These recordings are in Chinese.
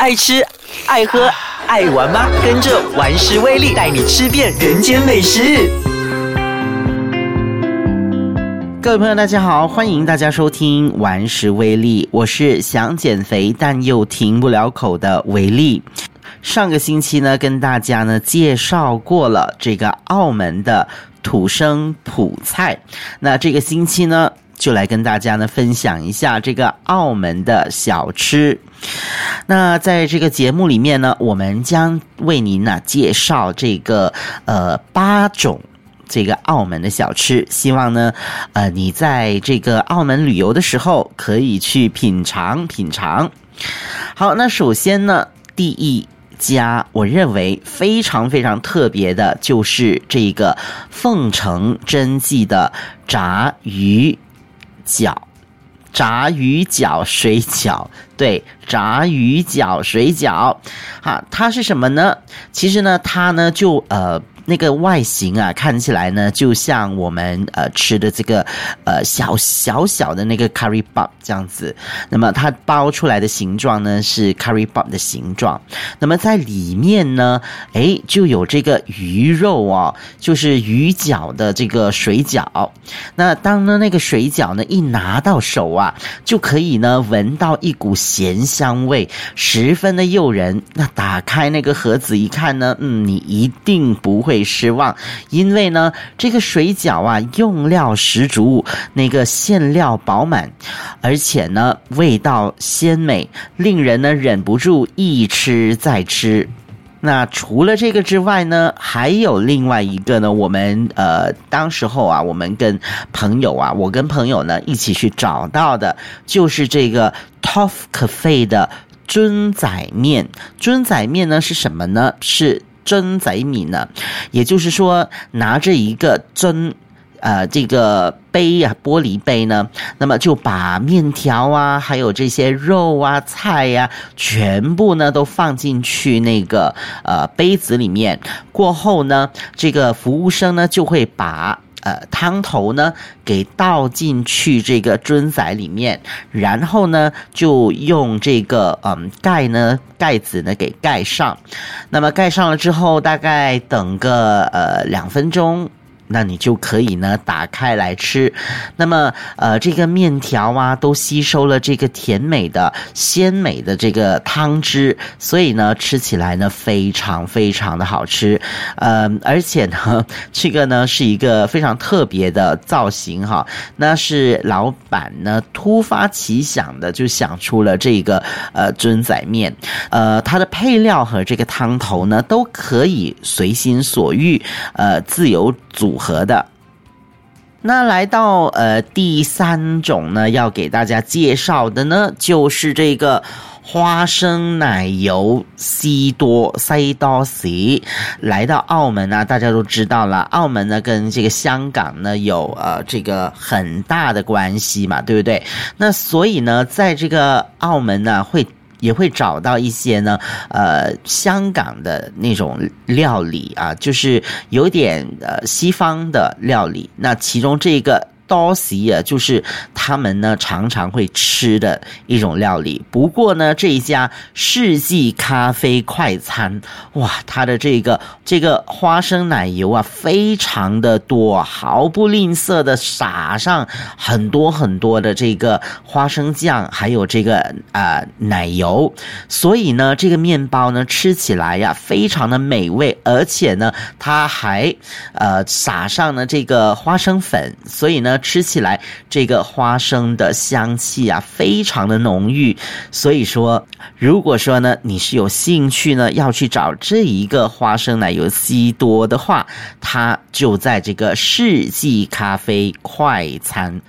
爱吃、爱喝、爱玩吗？跟着玩食威力，带你吃遍人间美食。各位朋友，大家好，欢迎大家收听《玩食威力》，我是想减肥但又停不了口的维力。上个星期呢，跟大家呢介绍过了这个澳门的土生普菜，那这个星期呢，就来跟大家呢分享一下这个澳门的小吃。那在这个节目里面呢，我们将为您呢介绍这个呃八种。这个澳门的小吃，希望呢，呃，你在这个澳门旅游的时候可以去品尝品尝。好，那首先呢，第一家我认为非常非常特别的，就是这个凤城真记的炸鱼饺，炸鱼饺水饺，对，炸鱼饺水饺，哈，它是什么呢？其实呢，它呢就呃。那个外形啊，看起来呢，就像我们呃吃的这个呃小小小的那个 curry pop 这样子。那么它包出来的形状呢是 curry pop 的形状。那么在里面呢，哎，就有这个鱼肉哦，就是鱼饺的这个水饺。那当呢那个水饺呢一拿到手啊，就可以呢闻到一股咸香味，十分的诱人。那打开那个盒子一看呢，嗯，你一定不会。失望，因为呢，这个水饺啊，用料十足，那个馅料饱满，而且呢，味道鲜美，令人呢忍不住一吃再吃。那除了这个之外呢，还有另外一个呢，我们呃，当时候啊，我们跟朋友啊，我跟朋友呢一起去找到的，就是这个 Toff Cafe 的尊仔面。尊仔面呢是什么呢？是。尊仔米呢，也就是说，拿着一个尊，呃，这个杯啊，玻璃杯呢，那么就把面条啊，还有这些肉啊、菜呀，全部呢都放进去那个呃杯子里面。过后呢，这个服务生呢就会把。呃，汤头呢，给倒进去这个樽仔里面，然后呢，就用这个嗯盖呢盖子呢给盖上。那么盖上了之后，大概等个呃两分钟。那你就可以呢打开来吃，那么呃这个面条啊都吸收了这个甜美的鲜美的这个汤汁，所以呢吃起来呢非常非常的好吃，呃而且呢 这个呢是一个非常特别的造型哈，那是老板呢突发奇想的就想出了这个呃尊仔面，呃它的配料和这个汤头呢都可以随心所欲呃自由组。合的，那来到呃第三种呢，要给大家介绍的呢，就是这个花生奶油西多西多西。来到澳门呢，大家都知道了，澳门呢跟这个香港呢有呃这个很大的关系嘛，对不对？那所以呢，在这个澳门呢会。也会找到一些呢，呃，香港的那种料理啊，就是有点呃西方的料理。那其中这个。多西啊，就是他们呢常常会吃的一种料理。不过呢，这一家世纪咖啡快餐，哇，它的这个这个花生奶油啊，非常的多，毫不吝啬的撒上很多很多的这个花生酱，还有这个啊奶油。所以呢，这个面包呢吃起来呀，非常的美味，而且呢，它还呃撒上了这个花生粉，所以呢。吃起来，这个花生的香气啊，非常的浓郁。所以说，如果说呢，你是有兴趣呢，要去找这一个花生奶油西多的话，它就在这个世纪咖啡快餐。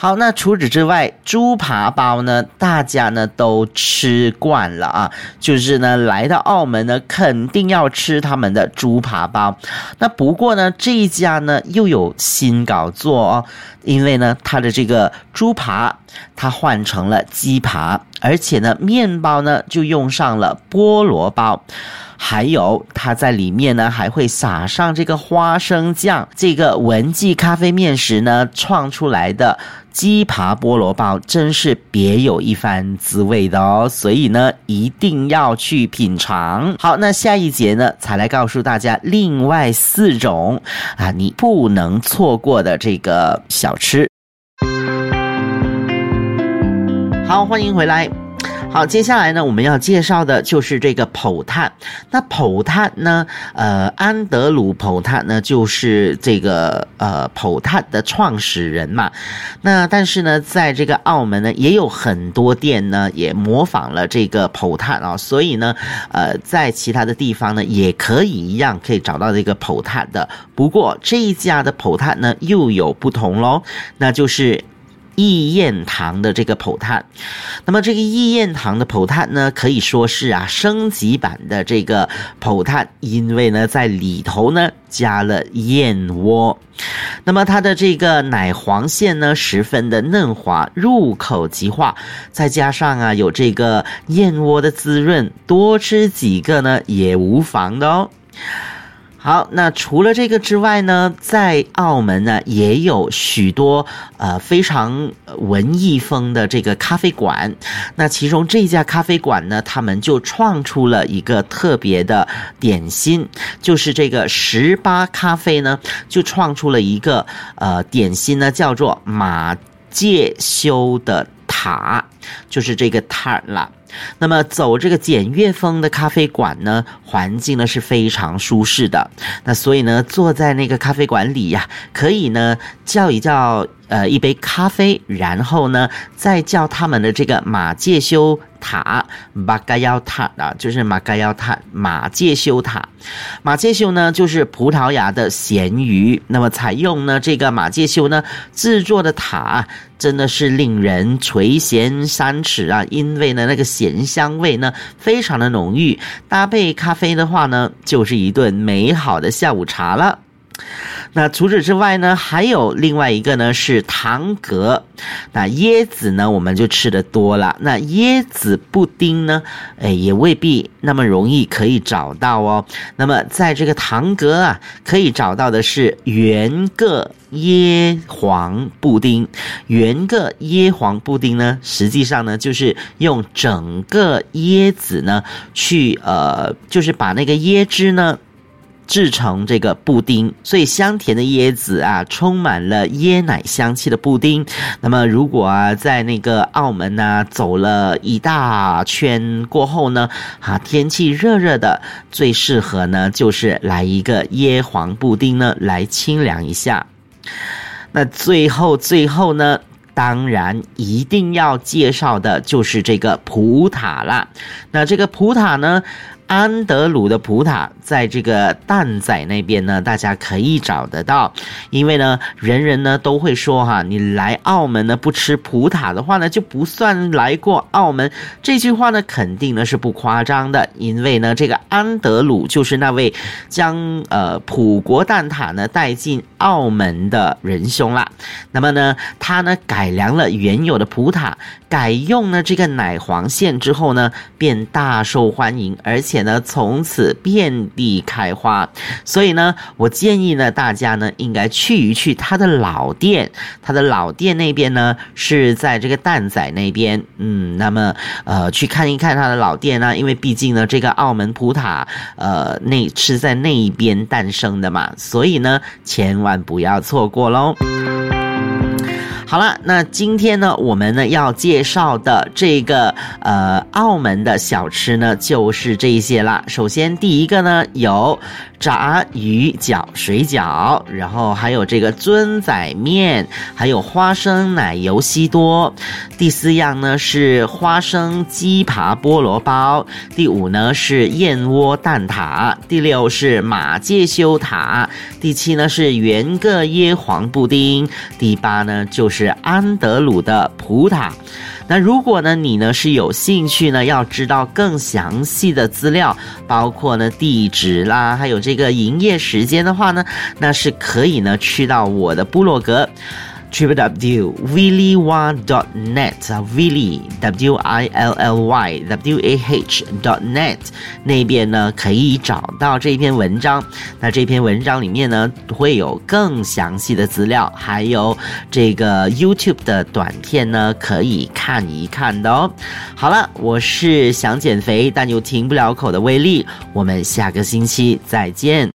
好，那除此之外，猪扒包呢，大家呢都吃惯了啊，就是呢来到澳门呢，肯定要吃他们的猪扒包。那不过呢，这一家呢又有新搞作哦，因为呢它的这个猪扒它换成了鸡扒，而且呢，面包呢就用上了菠萝包。还有，它在里面呢还会撒上这个花生酱。这个文记咖啡面食呢创出来的鸡扒菠萝包，真是别有一番滋味的哦。所以呢，一定要去品尝。好，那下一节呢，才来告诉大家另外四种啊，你不能错过的这个小吃。好，欢迎回来。好，接下来呢，我们要介绍的就是这个普碳。那普碳呢，呃，安德鲁普碳呢，就是这个呃普碳的创始人嘛。那但是呢，在这个澳门呢，也有很多店呢，也模仿了这个普碳啊。所以呢，呃，在其他的地方呢，也可以一样可以找到这个普碳的。不过这一家的普碳呢，又有不同喽，那就是。益燕堂的这个普碳，那么这个益燕堂的普碳呢，可以说是啊升级版的这个普碳，因为呢在里头呢加了燕窝，那么它的这个奶黄馅呢十分的嫩滑，入口即化，再加上啊有这个燕窝的滋润，多吃几个呢也无妨的哦。好，那除了这个之外呢，在澳门呢也有许多呃非常文艺风的这个咖啡馆。那其中这家咖啡馆呢，他们就创出了一个特别的点心，就是这个十八咖啡呢，就创出了一个呃点心呢，叫做马介休的塔，就是这个塔啦。那么走这个简约风的咖啡馆呢，环境呢是非常舒适的。那所以呢，坐在那个咖啡馆里呀，可以呢叫一叫呃一杯咖啡，然后呢再叫他们的这个马介休。塔马嘎腰塔啊，就是马嘎腰塔马介休塔。马介休呢，就是葡萄牙的咸鱼。那么采用呢这个马介休呢制作的塔，真的是令人垂涎三尺啊！因为呢那个咸香味呢非常的浓郁，搭配咖啡的话呢，就是一顿美好的下午茶了。那除此之外呢，还有另外一个呢是糖格。那椰子呢，我们就吃的多了。那椰子布丁呢，哎，也未必那么容易可以找到哦。那么在这个糖格啊，可以找到的是圆个椰黄布丁。圆个椰黄布丁呢，实际上呢就是用整个椰子呢去呃，就是把那个椰汁呢。制成这个布丁，所以香甜的椰子啊，充满了椰奶香气的布丁。那么，如果啊，在那个澳门呢，走了一大圈过后呢，啊，天气热热的，最适合呢，就是来一个椰黄布丁呢，来清凉一下。那最后最后呢，当然一定要介绍的就是这个葡塔啦。那这个葡塔呢？安德鲁的葡挞在这个蛋仔那边呢，大家可以找得到。因为呢，人人呢都会说哈，你来澳门呢不吃葡挞的话呢，就不算来过澳门。这句话呢，肯定呢是不夸张的。因为呢，这个安德鲁就是那位将呃葡国蛋挞呢带进澳门的仁兄啦。那么呢，他呢改良了原有的葡挞，改用呢这个奶黄馅之后呢，便大受欢迎，而且。呢，从此遍地开花，所以呢，我建议呢，大家呢应该去一去他的老店，他的老店那边呢是在这个蛋仔那边，嗯，那么呃去看一看他的老店呢，因为毕竟呢这个澳门葡挞呃那是在那一边诞生的嘛，所以呢千万不要错过喽。好了，那今天呢，我们呢要介绍的这个呃澳门的小吃呢，就是这些啦。首先第一个呢有炸鱼饺水饺，然后还有这个尊仔面，还有花生奶油西多。第四样呢是花生鸡扒菠萝包。第五呢是燕窝蛋挞。第六是马介休塔。第七呢是原个椰黄布丁。第八呢就是。安德鲁的葡挞。那如果呢，你呢是有兴趣呢，要知道更详细的资料，包括呢地址啦，还有这个营业时间的话呢，那是可以呢去到我的部落格。Triple w w i l l y w a dot net 啊，Willy W I L L Y W A H dot net 那边呢可以找到这篇文章。那这篇文章里面呢会有更详细的资料，还有这个 YouTube 的短片呢可以看一看的哦。好了，我是想减肥但又停不了口的威力，我们下个星期再见。